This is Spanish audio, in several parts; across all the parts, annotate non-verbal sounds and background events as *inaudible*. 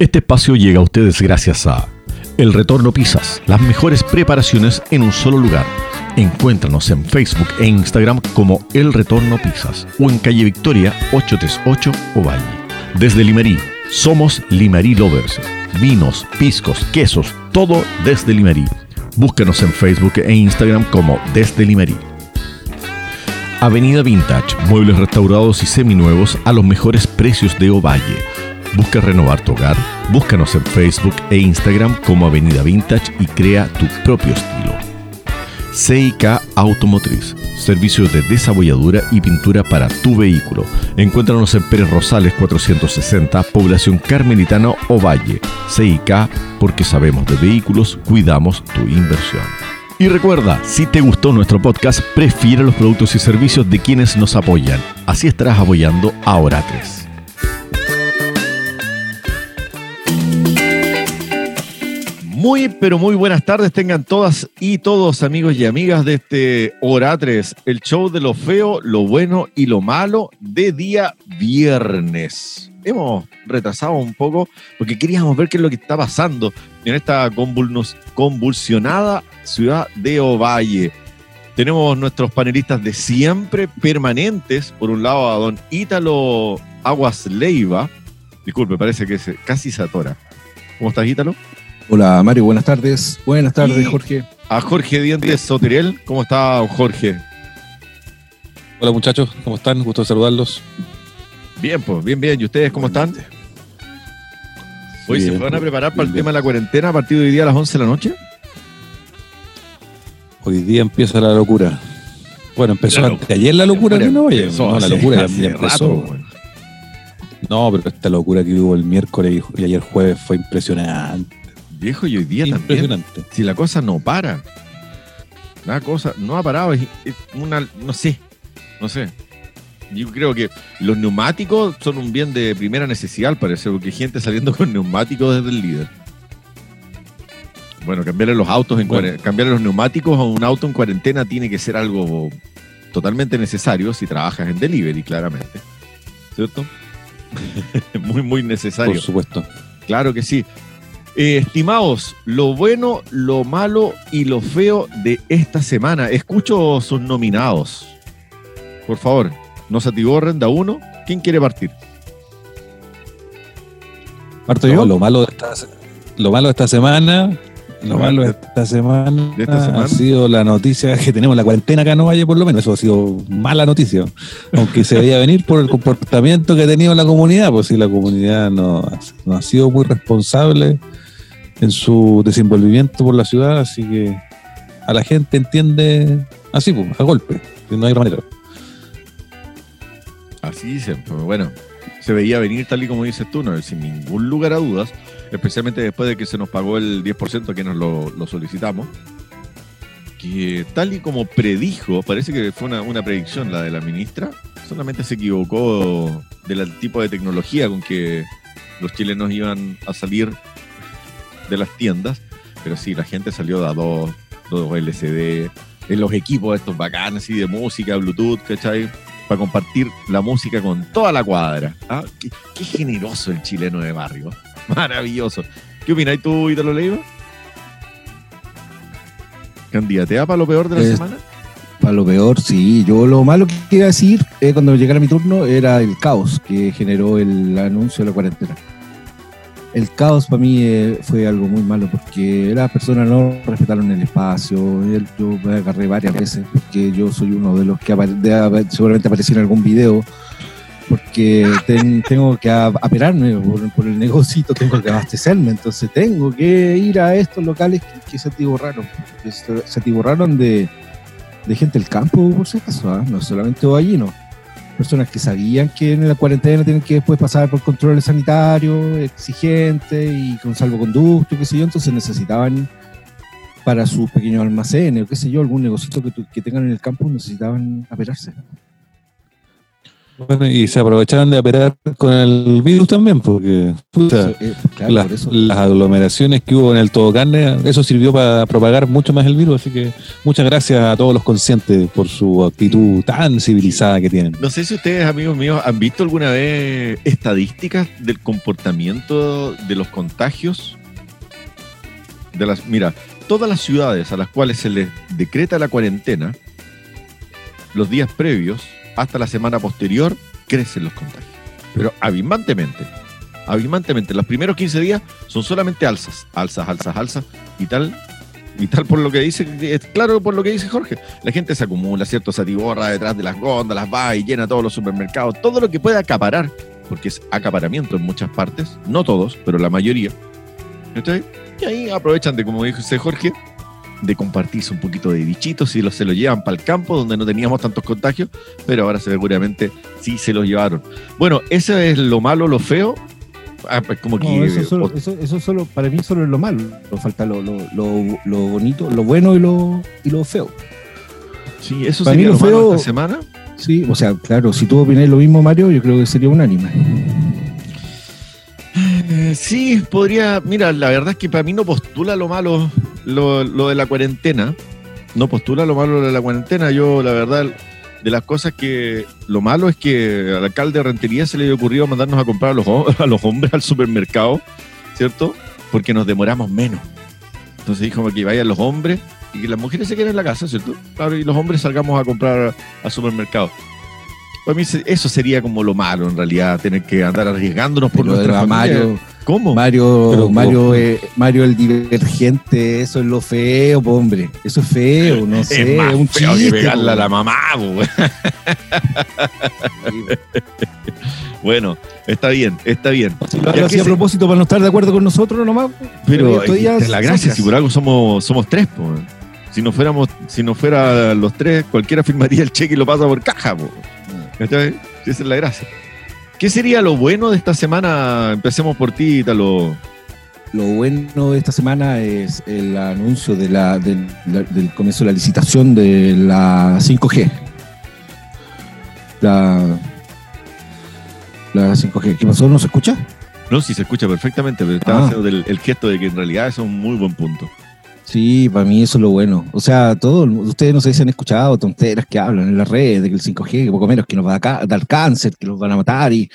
Este espacio llega a ustedes gracias a El Retorno Pizzas, las mejores preparaciones en un solo lugar. Encuéntranos en Facebook e Instagram como El Retorno Pizzas o en calle Victoria 838 Ovalle. Desde Limerí, somos Limerí Lovers. Vinos, piscos, quesos, todo desde Limerí. Búscanos en Facebook e Instagram como Desde Limerí. Avenida Vintage, muebles restaurados y seminuevos a los mejores precios de Ovalle Busca renovar tu hogar, búscanos en Facebook e Instagram como Avenida Vintage y crea tu propio estilo. CIK Automotriz, servicios de desabolladura y pintura para tu vehículo. Encuéntranos en Pérez Rosales 460, población Carmelitana o Valle. CIK, porque sabemos de vehículos, cuidamos tu inversión. Y recuerda, si te gustó nuestro podcast, prefiere los productos y servicios de quienes nos apoyan. Así estarás apoyando a Oratres. Muy, pero muy buenas tardes tengan todas y todos amigos y amigas de este Oratres, el show de lo feo, lo bueno y lo malo de día viernes. Hemos retrasado un poco porque queríamos ver qué es lo que está pasando en esta convulsionada ciudad de Ovalle. Tenemos nuestros panelistas de siempre, permanentes. Por un lado a don Ítalo Aguas Leiva. Disculpe, parece que casi se atora. ¿Cómo estás, Ítalo? Hola Mario, buenas tardes. Buenas tardes, Jorge. A Jorge Dientes Soteriel, ¿cómo está Jorge? Hola muchachos, ¿cómo están? Gusto saludarlos. Bien, pues, bien, bien. ¿Y ustedes cómo están? Hoy se van a preparar para el tema de la cuarentena a partir de hoy día a las 11 de la noche. Hoy día empieza la locura. Bueno, empezó ayer la locura que no, no, la locura ya, empezó. no, pero esta locura que hubo el miércoles y ayer jueves fue impresionante. Viejo, y hoy día también. Si la cosa no para. La cosa no ha parado. Es, una. No sé. No sé. Yo creo que los neumáticos son un bien de primera necesidad, parece, porque hay gente saliendo con neumáticos desde el líder. Bueno, cambiarle los autos en cambiarle los neumáticos a un auto en cuarentena tiene que ser algo totalmente necesario si trabajas en delivery, claramente. ¿Cierto? *laughs* muy, muy necesario. Por supuesto. Claro que sí. Eh, estimados, lo bueno, lo malo y lo feo de esta semana. Escucho sus nominados. Por favor, no se atiborren, da uno. ¿Quién quiere partir? Parto yo. Lo malo de esta, lo malo de esta semana. Lo malo de esta semana, ha sido la noticia que tenemos la cuarentena acá en Valle, por lo menos. Eso ha sido mala noticia. Aunque se veía venir por el comportamiento que ha tenido la comunidad. Pues si la comunidad no, no ha sido muy responsable en su desenvolvimiento por la ciudad, así que a la gente entiende así, a golpe, no hay otra manera. Así dicen, bueno, se veía venir tal y como dices tú, no, sin ningún lugar a dudas, especialmente después de que se nos pagó el 10% que nos lo, solicitamos, que tal y como predijo, parece que fue una, una predicción la de la ministra, solamente se equivocó del tipo de tecnología con que los chilenos iban a salir de las tiendas, pero sí, la gente salió de a dos, dos LCD, en los equipos estos bacanes y de música, Bluetooth, ¿cachai? Para compartir la música con toda la cuadra. ¿ah? Qué, generoso el chileno de barrio. *laughs* Maravilloso. ¿Qué opináis tú, Italo Leiva? ¿Candidatea para lo peor de la semana? Para lo peor, sí. Yo lo malo que iba a decir eh, cuando llegara mi turno era el caos que generó el anuncio de la cuarentena el caos para mí eh, fue algo muy malo porque las personas no respetaron el espacio. Yo me agarré varias veces porque yo soy uno de los que seguramente apareció en algún video porque tengo que aperarme por, el negocito, tengo que abastecerme, entonces tengo que ir a estos locales que, se atiborraron, que se, se atiborraron de, gente del campo, por si ¿ah? no solamente no personas que sabían que en la cuarentena tienen que después pasar por controles sanitarios exigentes y con salvoconducto, qué sé yo, entonces necesitaban para sus pequeños almacenes o qué sé yo, algún negocito que, que tengan en el campo necesitaban apelarse. Bueno, y se aprovecharon de operar con el virus también, porque eh, las aglomeraciones que hubo en el todo carne, eso sirvió para propagar mucho más el virus, así que muchas gracias a todos los conscientes por su actitud tan civilizada que tienen. No sé si ustedes, amigos míos, han visto alguna vez estadísticas del comportamiento de los contagios. De las, mira, todas las ciudades a las cuales se les decreta la cuarentena, los días previos hasta la semana posterior crecen los contagios. Pero abismantemente. Abismantemente. Los primeros 15 días son solamente alzas, alzas, alzas, alzas y tal. Y tal por lo que dice, es claro por lo que dice Jorge. La gente se acumula, ¿cierto? Se atiborra detrás de las góndolas, va y llena todos los supermercados, todo lo que pueda acaparar, porque es acaparamiento en muchas partes, no todos, pero la mayoría. Y ahí aprovechan de, como dice Jorge, de compartirse un poquito de bichitos y los, se los llevan para el campo donde no teníamos tantos contagios, pero ahora seguramente sí se los llevaron. Bueno, eso es lo malo, lo feo. Ah, pues como que, eso, solo, eso, solo, para mí solo es lo malo. Nos falta lo, lo, lo, bonito, lo bueno y lo, y lo feo. Sí, eso para sería lo, feo, esta semana. Sí, o sea, claro, si tú opinas lo mismo, Mario, yo creo que sería unánime. Sí, podría. Mira, la verdad es que para mí no postula lo malo lo, de la cuarentena. No postula lo malo de la cuarentena. Yo, la verdad, de las cosas que. Lo malo es que al alcalde de Rentería se le ocurrió mandarnos a comprar a los, *laughs* a los hombres al supermercado, ¿cierto? Porque nos demoramos menos. Entonces dijo que vayan los hombres y que las mujeres se queden en la casa, ¿cierto? Claro, y los hombres salgamos a comprar al supermercado. Para mí eso sería como lo malo en realidad, tener que andar arriesgándonos por nuestra Mario, ¿Cómo? Mario, Mario, eh, Mario el divergente, eso es lo feo, hombre. Eso es feo, no sé, es, un feo que pegarle a la mamá, Bueno, está bien, está bien. Si lo así a propósito para no estar de acuerdo con nosotros nomás. Pero, es la gracia, si por algo somos, somos tres, Si no fuéramos, si no fuera los tres, cualquiera firmaría el cheque y lo pasa por caja, po. Esa es la gracia. ¿Qué sería lo bueno de esta semana? Empecemos por ti, Talo. Lo bueno de esta semana es el anuncio de la, del, comienzo de la licitación de la 5G. La, la 5G. ¿Qué pasó? ¿No se escucha? No, sí se escucha perfectamente, pero estaba ah. haciendo el gesto de que en realidad es un muy buen punto. Sí, para mí eso es lo bueno. O sea, todos ustedes no sé si han escuchado tonteras que hablan en las redes de que el 5G, que poco menos que nos va a dar cáncer, que nos van a matar. y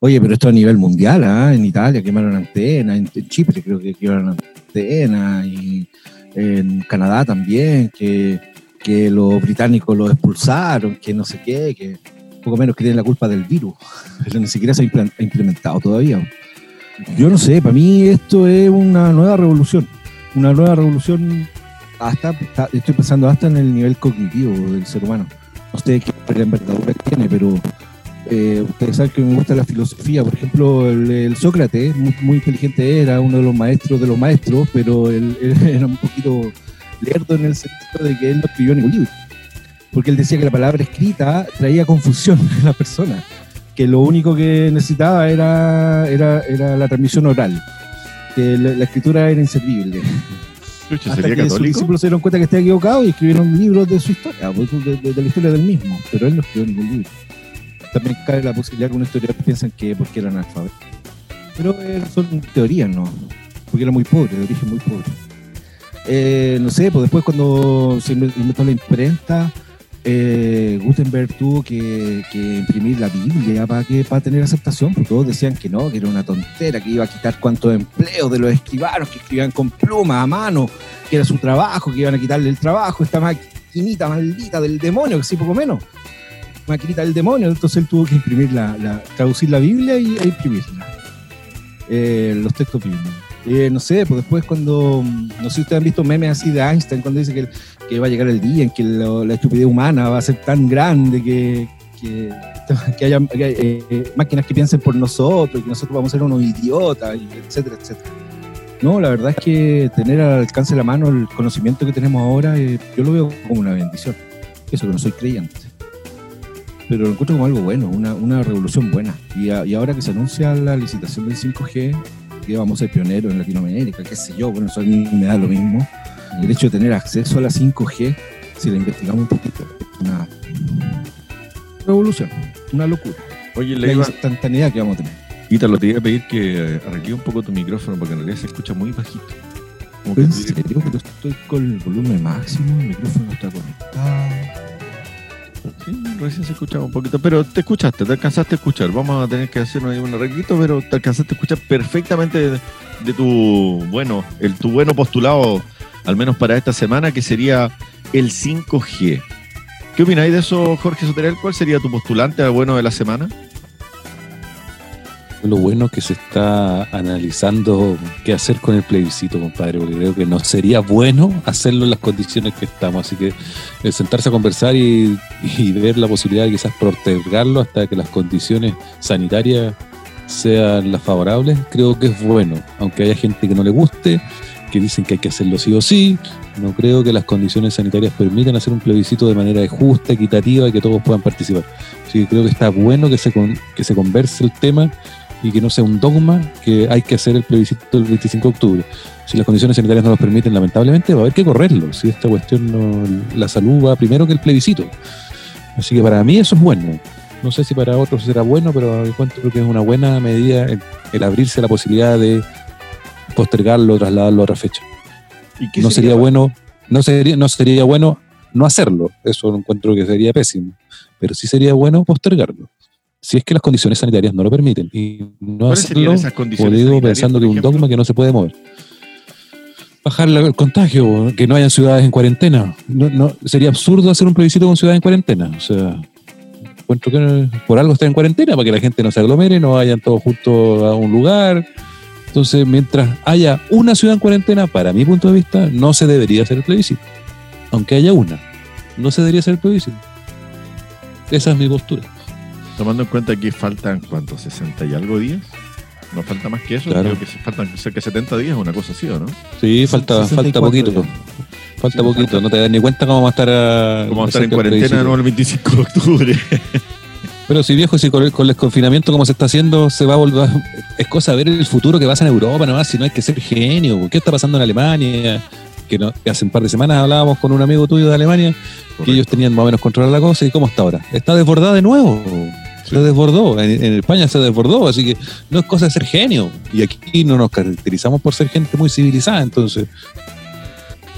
Oye, pero esto a nivel mundial, ¿ah? en Italia quemaron antena, en, Chipre creo que quemaron antena, y en Canadá también, que, que los británicos lo expulsaron, que no sé qué, que poco menos que tienen la culpa del virus. *laughs* Pero ni siquiera se ha implementado todavía. Yo no sé, para mí esto es una nueva revolución una nueva revolución, hasta, estoy pensando hasta en el nivel cognitivo del ser humano. No sé qué envergadura tiene, pero eh, ustedes saben que me gusta la filosofía. Por ejemplo, el, Sócrates, muy, inteligente era, uno de los maestros de los maestros, pero él, *laughs* era un poquito lerdo en el sentido de que él no escribió ningún libro. Porque él decía que la palabra escrita traía confusión *laughs* en la persona, que lo único que necesitaba era, era, era la transmisión oral que la, escritura era inservible. Hasta que sus discípulos se dieron cuenta que estaba equivocado y escribieron libros de su historia, pues, de, la historia del mismo, pero él no escribió ningún libro. También cae la posibilidad que unos historiadores piensan que porque era analfabeto. Pero eh, son teorías, ¿no? Porque era muy pobre, de origen muy pobre. Eh, no sé, pues después cuando se inventó la imprenta, eh, Gutenberg tuvo que, imprimir la Biblia para que para tener aceptación, porque todos decían que no, que era una tontera, que iba a quitar cuantos empleos de los escribanos que escribían con pluma a mano, que era su trabajo, que iban a quitarle el trabajo, esta maquinita maldita del demonio, que sí, poco menos, maquinita del demonio, entonces él tuvo que imprimir la, traducir la Biblia y, e imprimirla, eh, los textos bíblicos. Eh, no sé, pues después cuando, no sé si ustedes han visto memes así de Einstein, cuando dice que, que va a llegar el día en que la estupidez humana va a ser tan grande que, que, *laughs* haya eh, máquinas que piensen por nosotros, que nosotros vamos a ser unos idiotas, etcétera, etcétera. No, la verdad es que tener al alcance de la mano el conocimiento que tenemos ahora, eh, yo lo veo como una bendición. Eso que no soy creyente. Pero lo encuentro como algo bueno, una, una revolución buena. Y, y ahora que se anuncia la licitación del 5G, que vamos a ser pioneros en Latinoamérica, qué sé yo, bueno, eso a mí me da lo mismo. El hecho de tener acceso a la 5G, si la investigamos un poquito, es una revolución, una locura. Oye, la instantaneidad que vamos a tener. Ítalo, te iba a pedir que arregle un poco tu micrófono porque en realidad se escucha muy bajito. ¿En serio? Pero estoy con el volumen máximo, el micrófono está conectado. Sí, recién se escuchaba un poquito, pero te escuchaste, te alcanzaste a escuchar. Vamos a tener que hacer un arreglito, pero te alcanzaste a escuchar perfectamente de, tu bueno, el tu bueno postulado, al menos para esta semana, que sería el 5G. ¿Qué opináis de eso, Jorge Soterel? ¿Cuál sería tu postulante al bueno de la semana? lo bueno que se está analizando qué hacer con el plebiscito, compadre, porque creo que no sería bueno *laughs* hacerlo en las condiciones que estamos. Así que el sentarse a conversar y, ver la posibilidad de quizás protegerlo hasta que las condiciones sanitarias sean las favorables, creo que es bueno. Aunque haya gente que no le guste, que dicen que hay que hacerlo sí o sí, no creo que las condiciones sanitarias permitan hacer un plebiscito de manera justa, equitativa y que todos puedan participar. Así que creo que está bueno que se, que se converse el tema y que no sea un dogma que hay que hacer el plebiscito el 25 de octubre. Si las condiciones sanitarias no lo permiten, lamentablemente va a haber que correrlo. Si esta cuestión, no, la salud va primero que el plebiscito. Así que para mí eso es bueno. No sé si para otros será bueno, pero encuentro que es una buena medida el, abrirse la posibilidad de postergarlo, trasladarlo a otra fecha. ¿Y no sería bueno, no sería, no sería bueno no hacerlo. Eso encuentro que sería pésimo. Pero sí sería bueno postergarlo si es que las condiciones sanitarias no lo permiten. Y no hacerlo, digo, pensando que es un dogma que no se puede mover. Bajar el contagio, que no hayan ciudades en cuarentena. No, no, sería absurdo hacer un plebiscito con ciudades en cuarentena. O sea, encuentro que por algo está en cuarentena, para que la gente no se aglomere, no vayan todos juntos a un lugar. Entonces, mientras haya una ciudad en cuarentena, para mi punto de vista, no se debería hacer el plebiscito. Aunque haya una, no se debería hacer el plebiscito. Esa es mi postura. Tomando en cuenta que faltan, ¿cuántos? ¿60 y algo días? ¿No falta más que eso? Creo que faltan cerca de 70 días, una cosa así, ¿o no? Sí, falta, falta poquito. Falta poquito, no te das ni cuenta cómo vamos a estar, a, vamos a estar en cuarentena el 25 de octubre. Pero si viejo, si con el, con el, confinamiento como se está haciendo, se va a volver. Es cosa ver el futuro que pasa en Europa nomás, si no hay que ser genio. ¿Qué está pasando en Alemania? Que, no, hace un par de semanas hablábamos con un amigo tuyo de Alemania, que ellos tenían más o menos controlada la cosa, y ¿cómo está ahora? Está desbordada de nuevo se desbordó, en, España se desbordó, así que no es cosa de ser genio. Y aquí no nos caracterizamos por ser gente muy civilizada, entonces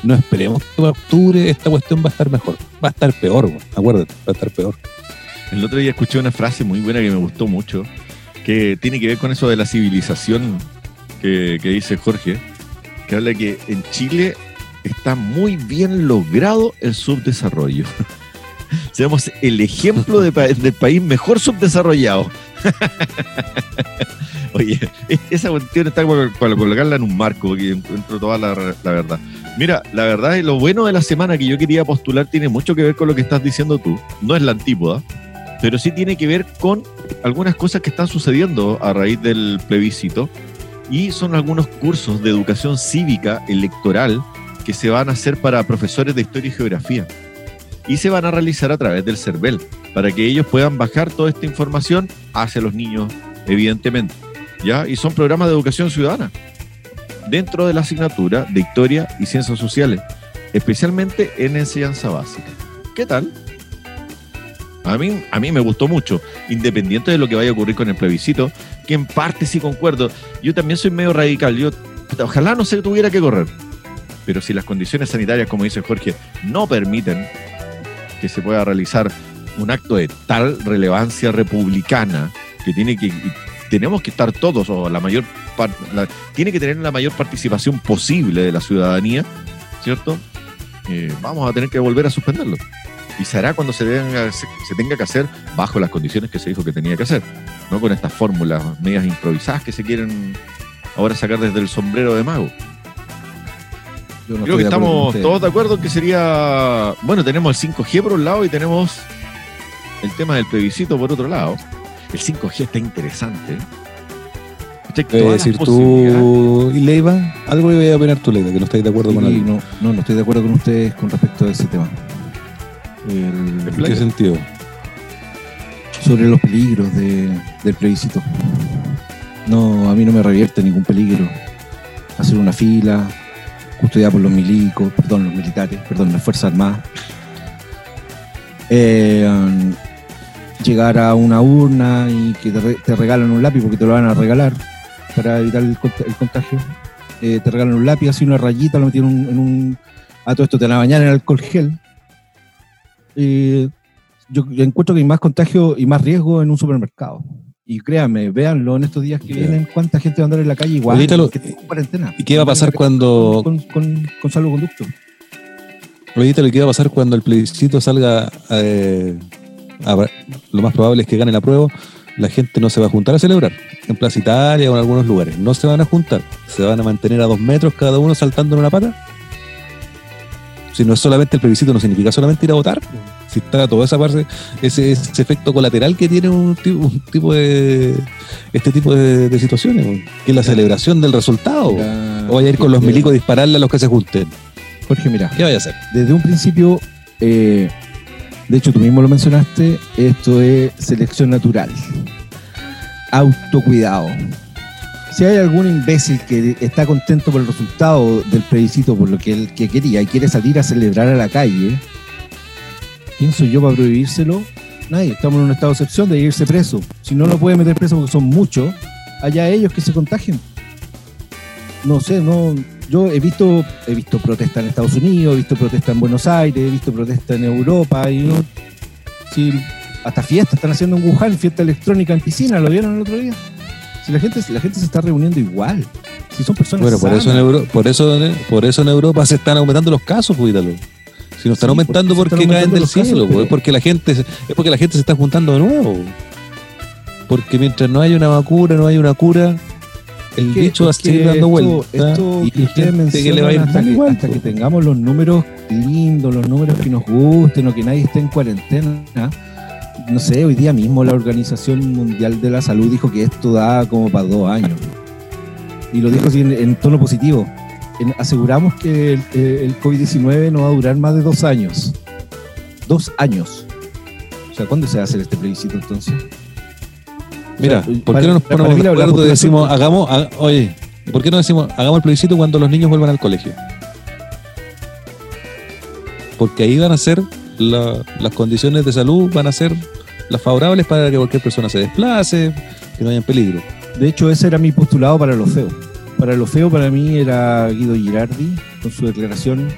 no esperemos que en octubre esta cuestión va a estar mejor, va a estar peor, acuérdate, va a estar peor. El otro día escuché una frase muy buena que me gustó mucho, que tiene que ver con eso de la civilización que, que dice Jorge, que habla que en Chile está muy bien logrado el subdesarrollo. *laughs* seamos el ejemplo de, del país mejor subdesarrollado. *laughs* Oye, esa cuestión está para, colocarla en un marco, porque encuentro toda la, verdad. Mira, la verdad es lo bueno de la semana que yo quería postular tiene mucho que ver con lo que estás diciendo tú. No es la antípoda, pero sí tiene que ver con algunas cosas que están sucediendo a raíz del plebiscito y son algunos cursos de educación cívica electoral que se van a hacer para profesores de historia y geografía y se van a realizar a través del CERVEL para que ellos puedan bajar toda esta información hacia los niños, evidentemente. ¿ya? Y son programas de educación ciudadana dentro de la asignatura de Historia y Ciencias Sociales, especialmente en enseñanza básica. ¿Qué tal? A mí, a mí me gustó mucho, independiente de lo que vaya a ocurrir con el plebiscito, que en parte sí concuerdo. Yo también soy medio radical. Yo, ojalá no se tuviera que correr. Pero si las condiciones sanitarias, como dice Jorge, no permiten que se pueda realizar un acto de tal relevancia republicana que tiene que tenemos que estar todos o la mayor tiene que tener la mayor participación posible de la ciudadanía, ¿cierto? Eh, vamos a tener que volver a suspenderlo. Y se hará cuando se, se, tenga que hacer bajo las condiciones que se dijo que tenía que hacer, no con estas fórmulas medias improvisadas que se quieren ahora sacar desde el sombrero de mago. Creo que estamos todos de acuerdo que sería. Bueno, tenemos el 5G por un lado y tenemos el tema del plebiscito por otro lado. El 5G está interesante. ¿Qué decir tú, Leiva? Algo le voy a opinar tú, Leiva, que no estáis de acuerdo con él. No, no, no estoy de acuerdo con ustedes con respecto a ese tema. ¿En qué sentido? Sobre los peligros del plebiscito. No, a mí no me revierte ningún peligro. Hacer una fila, custodiada por los milicos, perdón, los militares, perdón, las Fuerzas Armadas. Eh, llegar a una urna y que te, regalan un lápiz porque te lo van a regalar para evitar el, contagio. Eh, te regalan un lápiz, así una rayita, lo metieron en un... A todo esto te la bañan en alcohol gel. Yo, encuentro que hay más contagio y más riesgo en un supermercado. Y créanme, véanlo en estos días que vienen, cuánta gente va a andar en la calle igual que cuarentena. ¿Y qué va a pasar cuando... Con, con, con salvoconducto. Oíste, ¿qué va a pasar cuando el plebiscito salga eh, lo más probable es que gane la prueba, la gente no se va a juntar a celebrar. En Plaza Italia o en algunos lugares. No se van a juntar. Se van a mantener a dos metros cada uno saltando en una pata. Si no es solamente el plebiscito, no significa solamente ir a votar. Si está toda esa parte, ese, efecto colateral que tiene un tipo, de este tipo de, situaciones, que es la celebración del resultado. o vaya a ir con los milicos a dispararle a los que se junten. Jorge, mira. ¿Qué vaya a hacer? Desde un principio, eh, de hecho, tú mismo lo mencionaste, esto es selección natural. Autocuidado. Si hay algún imbécil que está contento por el resultado del plebiscito, por lo que él que quería, y quiere salir a celebrar a la calle, ¿quién soy yo para prohibírselo? Nadie. Estamos en un estado de excepción de irse preso. Si no lo puede meter preso porque son muchos, allá ellos que se contagien. No sé, no, yo he visto, he visto protestas en Estados Unidos, he visto protestas en Buenos Aires, he visto protestas en Europa, y hasta fiestas están haciendo en Wuhan, fiesta electrónica en piscina, ¿lo vieron el otro día? Si la gente, la gente se está reuniendo igual, si son personas Bueno, por eso, en por, eso, por eso en Europa se están aumentando los casos, cuídalo. Si no están aumentando porque, caen del cielo, es porque la gente es porque la gente se está juntando de nuevo. Porque mientras no hay una vacuna, no hay una cura, el bicho va a seguir dando vueltas. Esto, y que ustedes que le va a ir hasta, que, hasta que tengamos los números lindos, los números que nos gusten o que nadie esté en cuarentena. No sé, hoy día mismo la Organización Mundial de la Salud dijo que esto da como para dos años. Y lo dijo así en, tono positivo. aseguramos que el, el COVID-19 no va a durar más de dos años. Dos años. O sea, ¿cuándo se va a hacer este plebiscito entonces? Mira, ¿por qué no nos ponemos de acuerdo y decimos, hagamos, oye, ¿por qué no decimos, hagamos el plebiscito cuando los niños vuelvan al colegio? Porque ahí van a ser las condiciones de salud, van a ser las favorables para que cualquier persona se desplace, que no haya peligro. De hecho, ese era mi postulado para lo feo. Para lo feo, para mí era Guido Girardi, con su declaración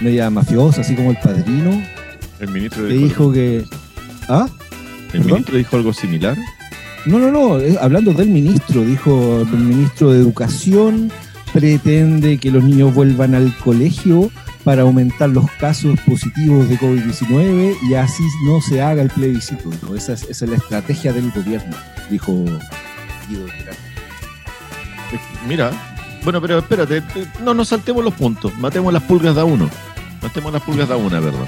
media mafiosa, así como el padrino. El ministro dijo que. ¿Ah? ¿El ministro dijo algo similar? No, no, no, hablando del ministro, dijo el ministro de Educación pretende que los niños vuelvan al colegio para aumentar los casos positivos de COVID-19 y así no se haga el plebiscito. Esa, es, la estrategia del gobierno, dijo Guido Mira, bueno, pero espérate, no nos saltemos los puntos, matemos las pulgas de uno. Matemos las pulgas de una, ¿verdad?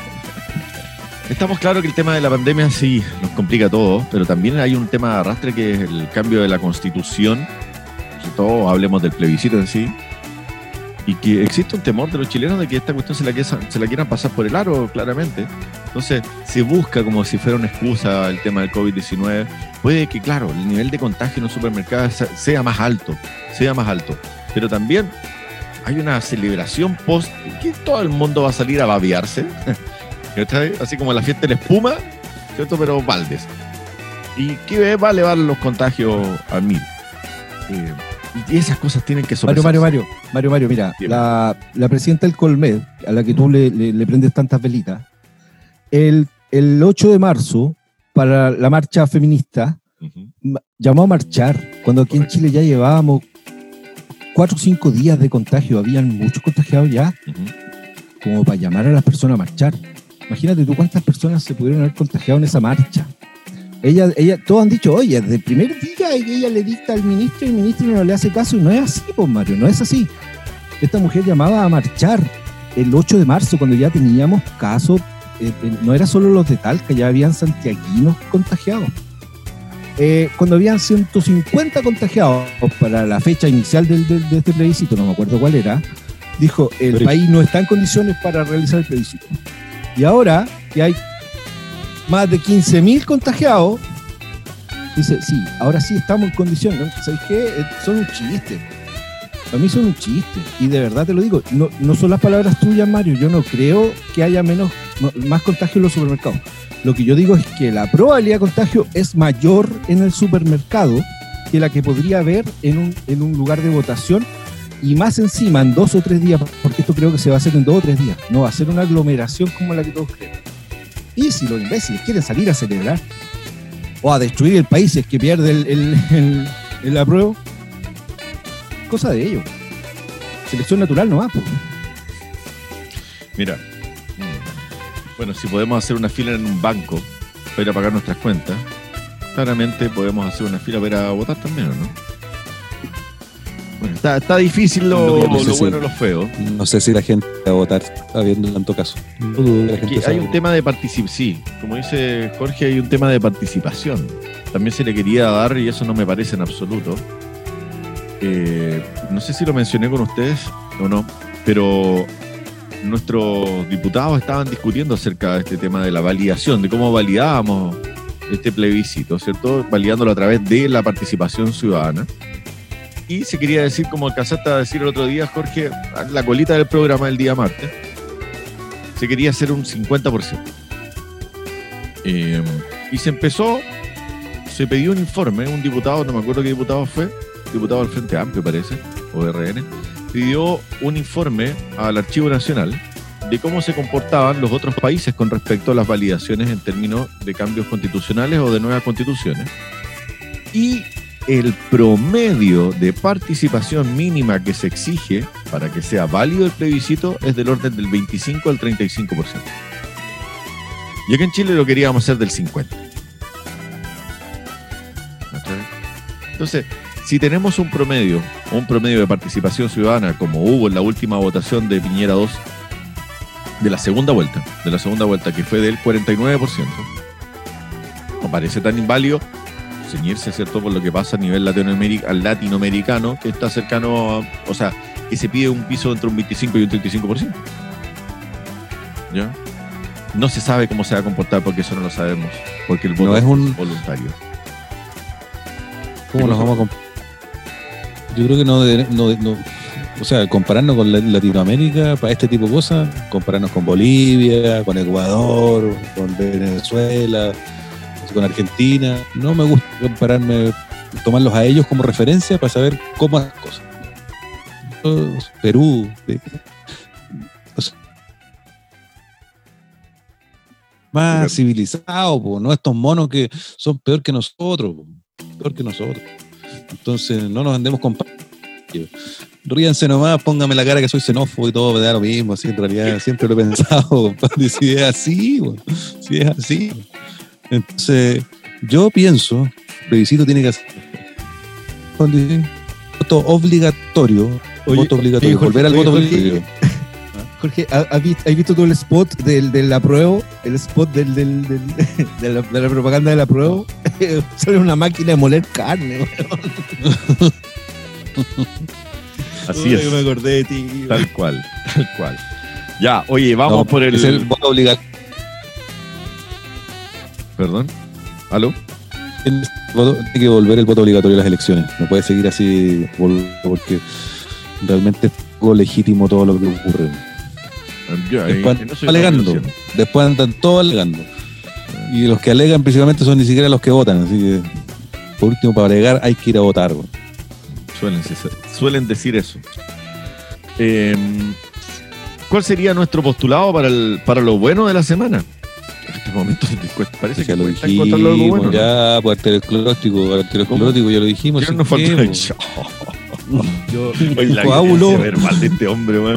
Estamos claros que el tema de la pandemia sí nos complica todo, pero también hay un tema de arrastre que es el cambio de la constitución, sobre todo hablemos del plebiscito en sí, y que existe un temor de los chilenos de que esta cuestión se la, se la quieran pasar por el aro, claramente. Entonces, se busca como si fuera una excusa el tema del COVID-19. Puede que, claro, el nivel de contagio en los supermercados sea más alto, sea más alto, pero también hay una celebración post que todo el mundo va a salir a babiarse. *laughs* Así como la fiesta de la espuma, ¿cierto? Pero Valdes. ¿Y qué va a elevar los contagios a mil? Eh, y esas cosas tienen que Mario, Mario, Mario, Mario, Mario, mira, la, presidenta del Colmed, a la que tú le, prendes tantas velitas, el, el 8 de marzo, para la marcha feminista, llamó a marchar, cuando aquí en Chile ya llevábamos cuatro o cinco días de contagio, habían muchos contagiados ya, como para llamar a las personas a marchar. Imagínate tú cuántas personas se pudieron haber contagiado en esa marcha. Ella, ella, todos han dicho, oye, desde el primer día ella le dicta al ministro y el ministro no le hace caso y no es así, pues Mario, no es así. Esta mujer llamaba a marchar el 8 de marzo cuando ya teníamos casos, eh, eh, no era solo los de Talca, ya habían santiaguinos contagiados. Eh, cuando habían 150 contagiados para la fecha inicial del, de este plebiscito, no me acuerdo cuál era, dijo, el país no está en condiciones para realizar el plebiscito. Y ahora que hay más de 15.000 contagiados, dice, sí, ahora sí estamos en condiciones. ¿Sabes qué? Eh, son un chiste. Para mí son un chiste. Y de verdad te lo digo, no, son las palabras tuyas, Mario. Yo no creo que haya menos, más contagio en los supermercados. Lo que yo digo es que la probabilidad de contagio es mayor en el supermercado que la que podría haber en un, en un lugar de votación y más encima en dos o tres días, porque esto creo que se va a hacer en dos o tres días, no va a ser una aglomeración como la que todos creen. Y si los imbéciles quieren salir a celebrar o a destruir el país si es que pierde el, el, el, apruebo, cosa de ellos. Selección natural no va. Mira, bueno, si podemos hacer una fila en un banco para ir a pagar nuestras cuentas, claramente podemos hacer una fila para votar también, ¿no? Bueno, está, difícil lo, bueno y lo feo. No sé si la gente va a votar habiendo tanto caso. hay un tema de participación, sí, como dice Jorge, hay un tema de participación. También se le quería dar, y eso no me parece en absoluto. Eh, no sé si lo mencioné con ustedes o no, pero nuestros diputados estaban discutiendo acerca de este tema de la validación, de cómo validábamos este plebiscito, ¿cierto? Validándolo a través de la participación ciudadana. Y se quería decir, como alcanzaste a decir el otro día, Jorge, la colita del programa del día martes, se quería hacer un 50%. Eh, y se empezó, se pidió un informe, un diputado, no me acuerdo qué diputado fue, diputado del Frente Amplio parece, o RN, pidió un informe al Archivo Nacional de cómo se comportaban los otros países con respecto a las validaciones en términos de cambios constitucionales o de nuevas constituciones. Y el promedio de participación mínima que se exige para que sea válido el plebiscito es del orden del 25 al 35%. Y acá en Chile lo queríamos hacer del 50%. Entonces, si tenemos un promedio, un promedio de participación ciudadana como hubo en la última votación de Piñera 2, de la segunda vuelta, de la segunda vuelta que fue del 49%, no parece tan inválido ceñirse, ¿cierto?, por lo que pasa a nivel latinoamericano, que está cercano, a, o sea, que se pide un piso entre un 25 y un 35%. ¿Ya? No se sabe cómo se va a comportar porque eso no lo sabemos, porque el voto es un voluntario. ¿Cómo nos vamos a? Yo creo que no, no, o sea, compararnos con Latinoamérica para este tipo de cosas, compararnos con Bolivia, con Ecuador, con Venezuela, con Argentina. No me gusta compararme, tomarlos a ellos como referencia para saber cómo las cosas. Perú. más civilizado, no estos monos que son peor que nosotros, peor que nosotros. Entonces, no nos andemos comparando. Ríanse nomás, póngame la cara que soy xenófobo y todo, me da lo mismo, así en realidad siempre lo he pensado, *laughs* Si es así, si es así. Entonces, yo pienso, plebiscito tiene que ser voto obligatorio, voto obligatorio, volver al voto obligatorio. *laughs* Jorge, ¿has visto, todo el spot del, del apruebo? El spot del, del, del *laughs* de, la, de, la, propaganda del apruebo. *laughs* Sale una máquina de moler carne, Así es. me acordé de ti. Tal cual, tal cual. Ya, oye, vamos por el... Es el voto obligatorio Perdón. ¿Aló? Tiene que volver el voto obligatorio a las elecciones. No puede seguir así porque realmente es poco legítimo todo lo que ocurre. después alegando. Después andan todos alegando. Y los que alegan principalmente son ni siquiera los que votan. Así que, por último, para alegar hay que ir a votar. Suelen, suelen decir eso. Em, ¿Cuál sería nuestro postulado para, el, para lo bueno de la semana? Este momento *laughs* parece que, lo algo bueno. Ya, pues arteriosclerótico, arteriosclerótico, ya lo dijimos. Ya nos falta *laughs* Yo, Oye, la coágulo. ver mal de este hombre, man.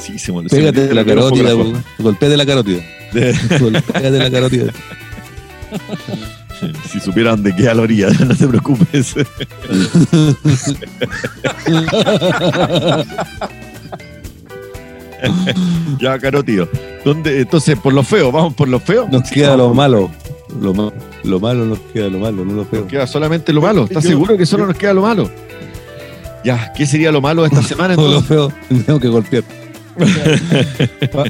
Sí, se molestó. Pégate de la carótida, *laughs* golpe de la carótida. Pégate de la carótida. Si supieran de qué a la orilla, no te preocupes. ya, caro tío. ¿Dónde? Entonces, por lo feo, vamos por lo feo. Nos queda lo malo. Lo, lo, malo nos queda lo malo, no lo feo. Nos queda solamente lo malo. ¿Estás seguro que solo nos queda lo malo? Ya, ¿qué sería lo malo de esta *laughs* semana? Entonces? lo feo, *laughs* tengo que golpear.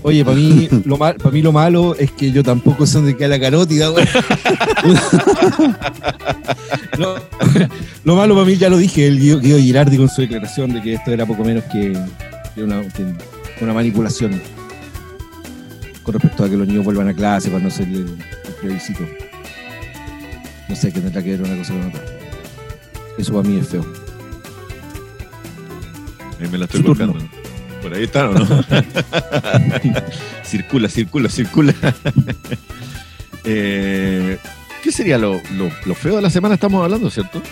Oye, para mí, lo mal, para mí lo malo es que yo tampoco sé dónde queda la carótida, *laughs* lo malo para mí, ya lo dije, el Guido, Girardi con su declaración de que esto era poco menos que, una, una manipulación con respecto a que los niños vuelvan a clase para no ser el, plebiscito. No sé qué tendrá que ver una cosa con otra. Eso para mí es feo. Ahí me la estoy buscando. Por ahí está, ¿o no? *laughs* circula, circula, circula. Eh, ¿Qué sería lo, feo de la semana? Estamos hablando, ¿cierto?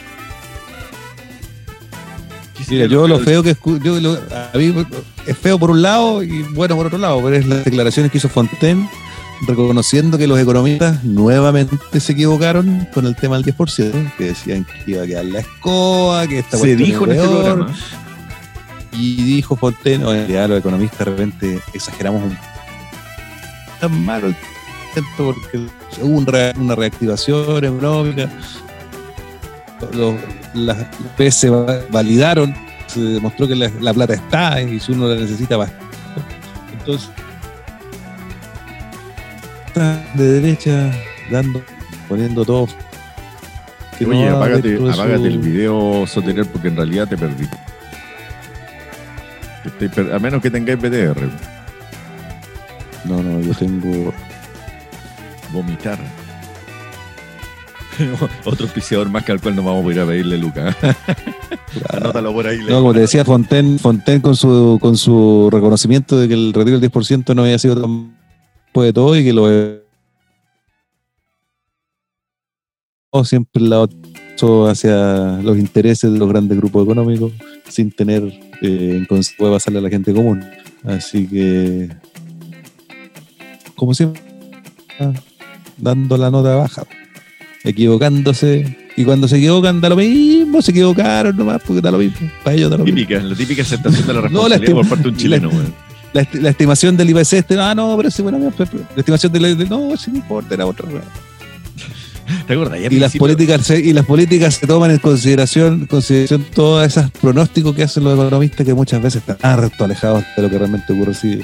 Mira, yo lo feo que yo a mí es feo por un lado y bueno por otro lado, pero es las declaraciones que hizo Fontaine reconociendo que los economistas nuevamente se equivocaron con el tema del 10%, que decían que iba a quedar la escoba, que esta Se dijo en este programa. Y dijo Fontaine, o en los economistas de repente exageramos un tan malo el porque hubo una reactivación económica, los, las PS validaron, se demostró que la, plata está y si uno la necesita va. Entonces, de derecha, dando, poniendo todo. Oye, apágate, el video, Sotener, porque en realidad te perdí. a menos que tengáis BDR. No, no, yo tengo. Vomitar. *laughs* Otro auspiciador más que al cual no vamos a ir a pedirle Lucas. *laughs* Anótalo por ahí. No, como te decía, Fonten, Fonten con su con su reconocimiento de que el retiro del 10% no había sido tan de todo y que lo siempre la hacia los intereses de los grandes grupos económicos sin tener eh, en consecuencia pasarle a la gente común. Así que, como siempre, dando la nota baja, equivocándose. Y cuando se equivocan, da lo mismo, se equivocaron nomás, porque da lo mismo. Para ellos da lo típica, mismo. La típica aceptación de la *laughs* responsabilidad por parte de un chileno, la, la, estimación del IPC este, no, no, pero sí, bueno, la estimación del, no, sí, no importa, era otra. *laughs* ¿Te acuerdas? Y las, políticas se, y las políticas se toman en consideración, consideración todos esos pronósticos que hacen los economistas que muchas veces están harto alejados de lo que realmente ocurre. Así,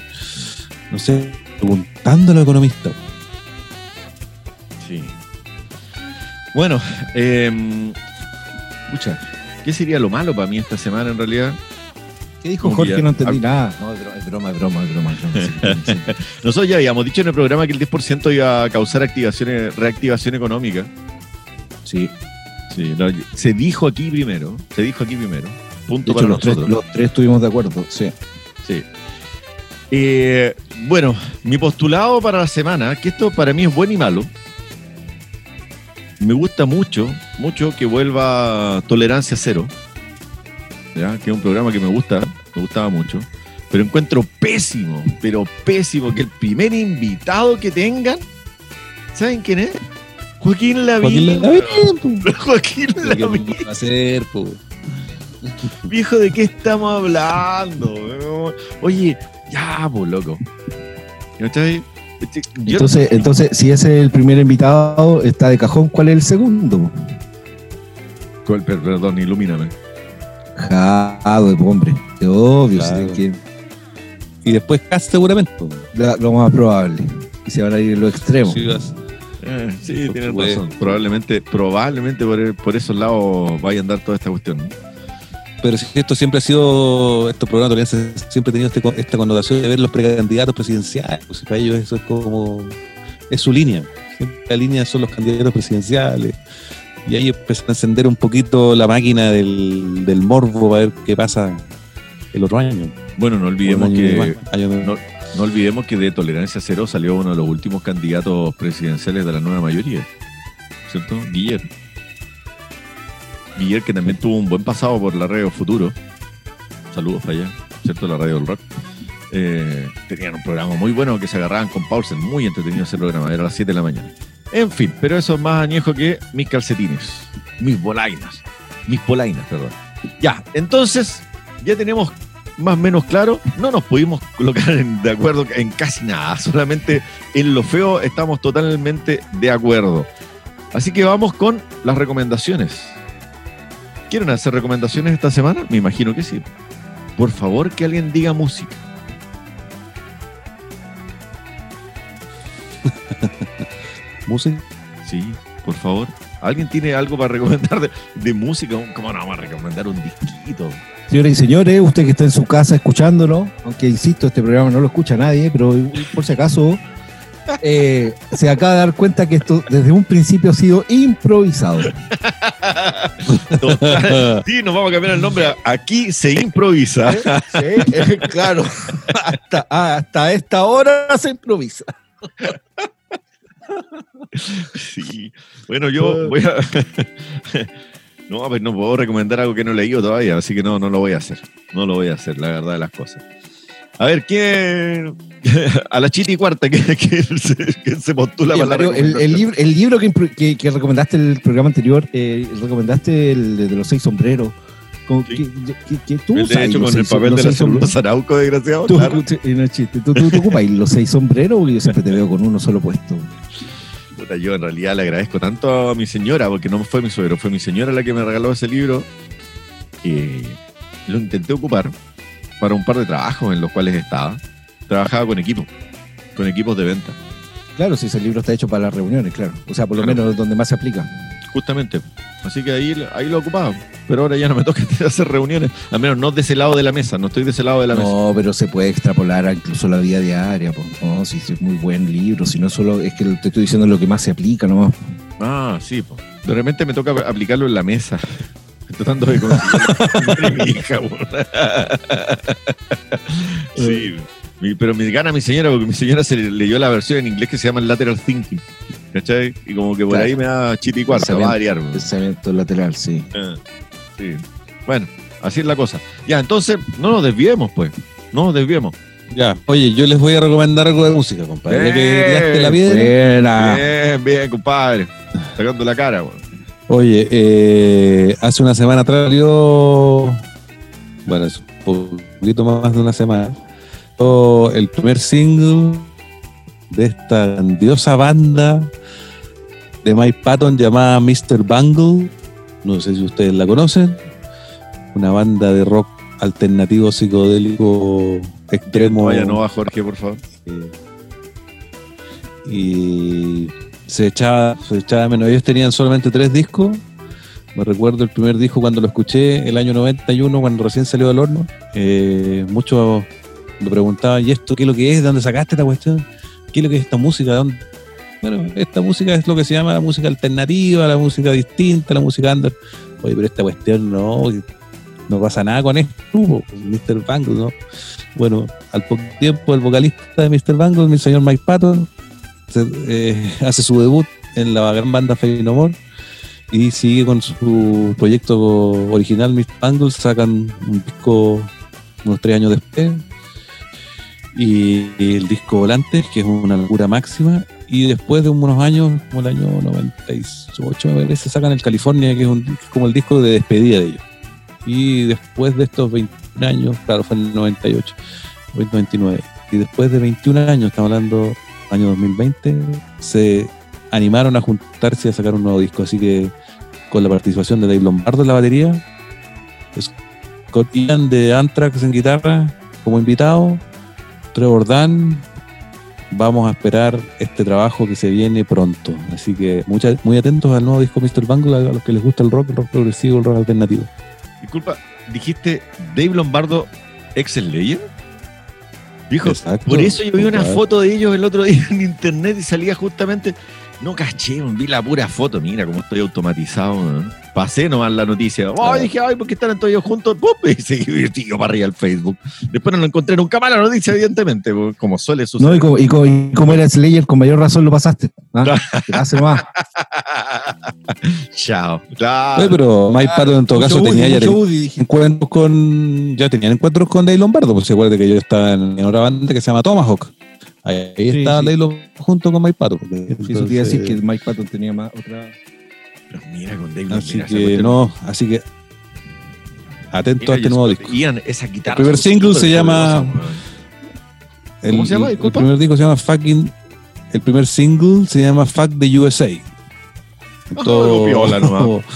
no sé, preguntando a los economistas. Bueno, eh, ¿qué sería lo malo para mí esta semana en realidad? ¿Qué dijo Jorge? No entendí nada. No, es broma, es broma, es broma. *laughs* Nosotros ya habíamos dicho en el programa que el 10% iba a causar activaciones, reactivación económica. Sí. Sí, se dijo aquí primero. Se dijo aquí primero. Punto para los nosotros. Tres, los tres estuvimos de acuerdo, sí. Sí. Eh, bueno, mi postulado para la semana, que esto para mí es bueno y malo. Me gusta mucho, mucho que vuelva tolerancia cero que es un programa que me gusta, me gustaba mucho, pero encuentro pésimo, pero pésimo que el primer invitado que tengan, ¿saben quién es? Joaquín Lavín. Joaquín Lavín. *laughs* Va a ser, Viejo, ¿de qué estamos hablando? Oye, ya, pues, loco. Este, *laughs* entonces, entonces, si ese es el primer invitado, está de cajón, ¿cuál es el segundo? Perdón, ilumíname. Jado, hombre. Obvio, Y después casi seguramente. Lo, más probable. Y se van a ir en los extremos. Sí, eh, tienen razón. Probablemente, probablemente por, esos lados vaya a andar toda esta cuestión. Pero si esto siempre ha sido, estos programas siempre han tenido este esta connotación de ver los precandidatos presidenciales. Pues para ellos eso es como, es su línea. Siempre la línea son los candidatos presidenciales y ahí empezó a encender un poquito la máquina del, del morbo para ver qué pasa el otro año. Bueno, no olvidemos que no, olvidemos que de Tolerancia Cero salió uno de los últimos candidatos presidenciales de la nueva mayoría, ¿cierto? Guillermo. Guillermo que también tuvo un buen pasado por la radio Futuro. Saludos para allá, ¿cierto? La radio del rock. Eh, tenían un programa muy bueno que se agarraban con Paulsen, muy entretenido ese programa, era a las 7 de la mañana. En fin, pero eso es más añejo que mis calcetines, mis bolainas, mis polainas, perdón. Ya, entonces, ya tenemos más o menos claro, no nos pudimos colocar de acuerdo en casi nada, solamente en lo feo estamos totalmente de acuerdo. Así que vamos con las recomendaciones. ¿Quieren hacer recomendaciones esta semana? Me imagino que sí. Por favor, que alguien diga música. *laughs* ¿Música? Sí, por favor. ¿Alguien tiene algo para recomendar de, música? ¿Cómo no vamos a recomendar un disquito? Señores y señores, usted que está en su casa escuchándolo, aunque insisto, este programa no lo escucha nadie, pero por si acaso, eh, se acaba de dar cuenta que esto desde un principio ha sido improvisado. sí, nos vamos a cambiar el nombre. Aquí se improvisa. Sí, eh, claro. Hasta, hasta esta hora se improvisa. Sí. Bueno, yo voy a. No, pues no puedo recomendar algo que no he leído todavía, así que no, no lo voy a hacer. No lo voy a hacer, la verdad de las cosas. A ver, ¿quién. *laughs* a la Chiti Cuarta, ¿quién, se, postula para la el, el, libro, el libro que, que, recomendaste el programa anterior, eh, recomendaste el de, los seis sombreros. Con, que, que, tú el de hecho con el papel de la Sarauco, desgraciado. Tú, claro. no, chiste. tú, tú, tú ocupas los seis sombreros y yo siempre te veo con uno solo puesto yo en realidad le agradezco tanto a mi señora, porque no fue mi suegro, fue mi señora la que me regaló ese libro, que lo intenté ocupar para un par de trabajos en los cuales estaba. Trabajaba con equipos, con equipos de venta. Claro, si ese libro está hecho para las reuniones, claro. O sea, por lo menos donde más se aplica. Justamente. Así que ahí, ahí lo ocupaba. Pero ahora ya no me toca *laughs* hacer reuniones. Al menos no de ese lado de la mesa. No estoy de ese lado de la mesa. No, pero se puede extrapolar a incluso la vida diaria. No, si es muy buen libro. Si no solo es que te estoy diciendo lo que más se aplica nomás. Ah, sí. Po. De repente me toca aplicarlo en la mesa. Tratando de conseguir mi hija. sí. pero me gana mi señora porque mi señora se leyó la versión en inglés que se llama Lateral Thinking. ¿Cachai? Y como que por ahí me da chiti cuarta, va a variar. Pensamiento lateral, sí. Ah, sí. Bueno, así es la cosa. Ya, entonces, no nos desviemos, pues. No nos desviemos. Ya, oye, yo les voy a recomendar algo de música, compadre. Bien, que la Bien, bien, compadre. Sacando la cara, güey. Oye, eh, hace una semana atrás salió. Bueno, es un poquito más de una semana. El primer single de esta grandiosa banda de Mike Patton llamada Mr. Bungle. No sé si ustedes la conocen. Una banda de rock alternativo psicodélico extremo. Vaya, no Jorge, por favor. y se echaba, se echaba menos. Ellos tenían solamente tres discos. Me recuerdo el primer disco cuando lo escuché, el año 91, cuando recién salió del horno. Eh, muchos me preguntaban, ¿y esto qué es lo que es? ¿De dónde sacaste esta cuestión? ¿Qué es lo que es esta música? Bueno, esta música es lo que se llama la música alternativa, la música distinta, la música under. Oye, pero esta cuestión no, no pasa nada con esto, Mr. Bangle, ¿no? Bueno, al poco tiempo el vocalista de Mr. Bangle, el señor Mike Patton, eh, *laughs* hace su debut en la gran banda Fey No y sigue con su proyecto original, Mr. Bangle, sacan un disco unos tres años después, y el disco Volantes, que es una locura máxima, y después de unos años, como el año 98, a se sacan el California, que es, un, como el disco de despedida de ellos. Y después de estos 21 años, claro, fue en el 98, 29, y después de 21 años, estamos hablando año 2020, se animaron a juntarse a sacar un nuevo disco, así que con la participación de Dave Lombardo en la batería, Scott Ian de Anthrax en guitarra como invitado, Trevor Dan, vamos a esperar este trabajo que se viene pronto. Así que muy atentos al nuevo disco Mr. Bangle, a los que les gusta el rock, el rock progresivo, el rock alternativo. Disculpa, dijiste Dave Lombardo, ex Slayer. Dijo, por eso yo vi una foto de ellos el otro día en internet y salía justamente. No caché, vi la pura foto, mira cómo estoy automatizado. Pasé nomás la noticia. Oh, dije, ay, ¿por qué están todos ellos juntos? Y seguí tío para arriba al Facebook. Después no lo encontré nunca más la noticia, evidentemente, como suele suceder. No, y como, y como, eres Slayer, con mayor razón lo pasaste. ¿ah? Hace más. *laughs* Chao. Claro. pero Mike Patton en todo caso tenía ya encuentros con. Ya tenían encuentros con Dave Lombardo, pues se acuerda que yo estaba en, otra banda que se llama Tomahawk. Ahí, estaba Dave junto con Mike Patton. Sí, eso quería decir que Mike Patton tenía más otra mira con Dave Así que no, así que atento a este nuevo disco. esa guitarra el primer single se llama. ¿Cómo se llama? El primer disco se llama Fucking. El primer single se llama Fuck the USA. Todo,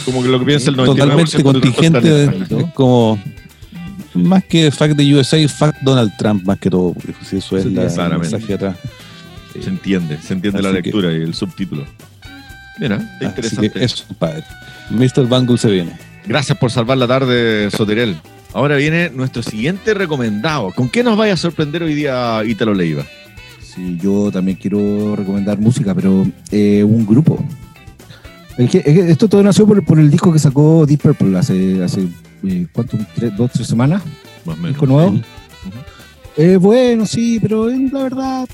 como que lo que piensa el 99% Totalmente contingente, como más que Fuck the USA, Fuck Donald Trump, más que todo. Si eso es la, mensaje atrás. Se entiende, se entiende la lectura y el subtítulo. Mira, está interesante. eso, padre. Mr. Bangle se viene. Gracias por salvar la tarde, Soterel. Ahora viene nuestro siguiente recomendado. ¿Con qué nos vaya a sorprender hoy día Ítalo Leiva? Sí, yo también quiero recomendar música, pero eh, un grupo. esto todo nació por, el disco que sacó Deep Purple hace, hace eh, ¿cuánto? ¿Dos, tres semanas? Más o menos. ¿Disco nuevo? Eh, bueno, sí, pero la verdad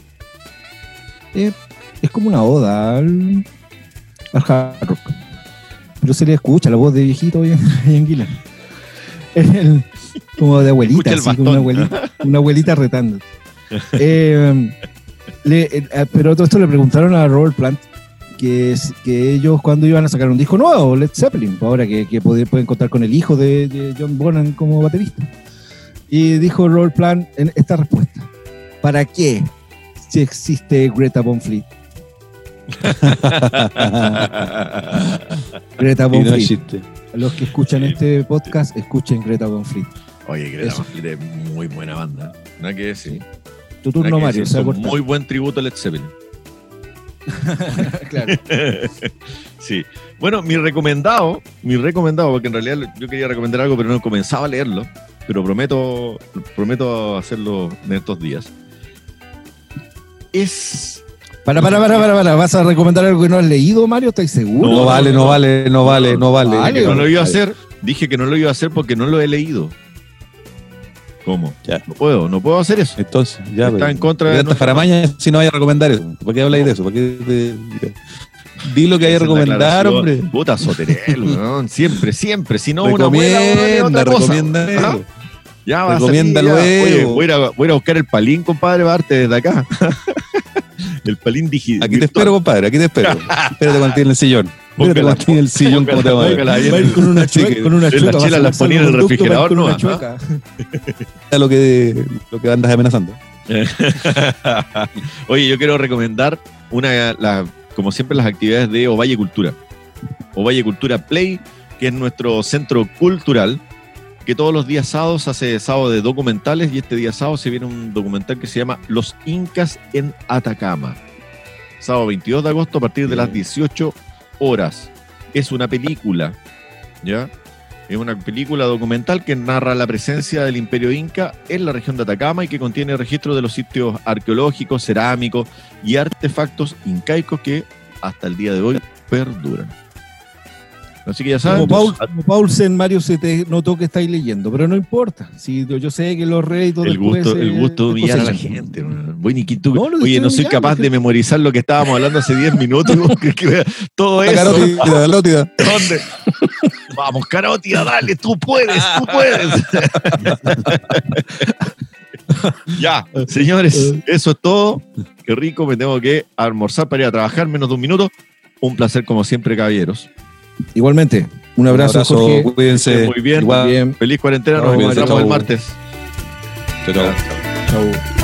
es como una oda al, hard rock. Pero se le escucha la voz de viejito y en *laughs* como de abuelita, así, como una abuelita, una abuelita retando. *laughs* Eh, eh, pero todo esto le preguntaron a Robert Plant que, que ellos cuando iban a sacar un disco nuevo, Led Zeppelin, ahora que, pueden, contar con el hijo de, John Bonham como baterista. Y dijo Robert Plant en esta respuesta, ¿para qué si existe Greta Von Fleet? *laughs* Greta Von Los que escuchan este podcast, escuchen Greta Von Oye, Greta Von es muy buena banda. Nada que decir. Tu turno, Mario. muy buen tributo a Led Zeppelin. *laughs* claro. *laughs* sí. Bueno, mi recomendado, mi recomendado, porque en realidad yo quería recomendar algo, pero no comenzaba a leerlo, pero prometo, prometo hacerlo en estos días. Es para, para, para, para, para. ¿Vas a recomendar algo que no has leído, Mario? ¿Estás seguro? No, vale, no vale, no vale, no vale. Dije que no lo iba a hacer. Dije que no lo iba a hacer porque no lo he leído. ¿Cómo? Ya. No puedo, no puedo hacer eso. Entonces, ya. Está en contra de. para mañana si no vaya a recomendar eso. ¿Por qué habláis de eso? ¿Por qué Di lo que hay que recomendar, hombre. Puta soterel, Siempre, siempre. Si no, una buena, otra cosa. Recomienda ¿Ah? Ya va Recomienda luego. Oye, voy, a ir a, voy a buscar el palín, compadre, para darte desde acá. *laughs* El palín digital. Aquí te espero, compadre, aquí te espero. *laughs* Espérate cuando en el sillón. Espérate cuando tiene el sillón, como te va a ir. con una chueca. Con una chueca. Las chelas las ponía en el refrigerador, no. Es lo que, lo que andas amenazando. *laughs* Oye, yo quiero recomendar una, la, como siempre, las actividades de Ovalle Cultura. Ovalle Cultura Play, que es nuestro centro cultural que todos los días sábados hace sábado de documentales y este día sábado se viene un documental que se llama Los Incas en Atacama. Sábado 22 de agosto a partir de las 18 horas. Es una película, ¿ya? Es una película documental que narra la presencia del imperio inca en la región de Atacama y que contiene registros de los sitios arqueológicos, cerámicos y artefactos incaicos que hasta el día de hoy perduran. Así que ya saben. Como, Paulsen, Mario, se te notó que estáis leyendo, pero no importa. Si yo sé que los reyes todo el gusto, el gusto de a la gente. Oye, no soy capaz de memorizar lo que estábamos hablando hace 10 minutos. *laughs* todo eso. Carótida, *laughs* ¿Dónde? Vamos, carótida, dale, tú puedes, tú puedes. *laughs* ya, señores, eso es todo. Qué rico, me tengo que almorzar para ir a trabajar menos de un minuto. Un placer como siempre, caballeros. Igualmente, un abrazo, Jorge. Cuídense. Muy bien. bien. Feliz cuarentena. Nos encontramos el martes. Chao. Chao.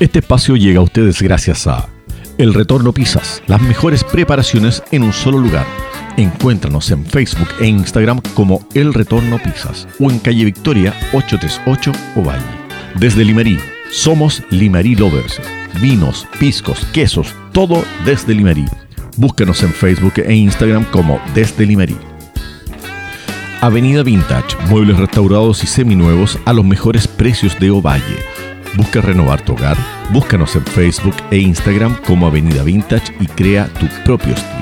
Este espacio llega a ustedes gracias a El Retorno Pisas, las mejores preparaciones en un solo lugar. Encuéntranos en Facebook e Instagram como El Retorno Pizzas o en calle Victoria 838 Ovalle. Desde Limerí, somos Limerí Lovers. Vinos, piscos, quesos, todo desde Limerí. Búscanos en Facebook e Instagram como Desde Limerí. Avenida Vintage, muebles restaurados y seminuevos a los mejores precios de Ovalle. Busca renovar tu hogar, búscanos en Facebook e Instagram como Avenida Vintage y crea tu propio estilo.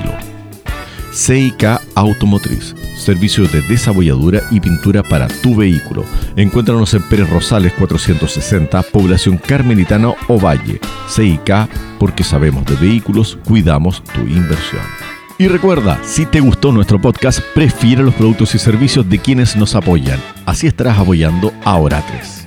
CIK Automotriz, servicios de desabolladura y pintura para tu vehículo. Encuéntranos en Pérez Rosales 460, población carmelitana o Valle. CIK, porque sabemos de vehículos, cuidamos tu inversión. Y recuerda, si te gustó nuestro podcast, prefiere los productos y servicios de quienes nos apoyan. Así estarás apoyando a Oratres.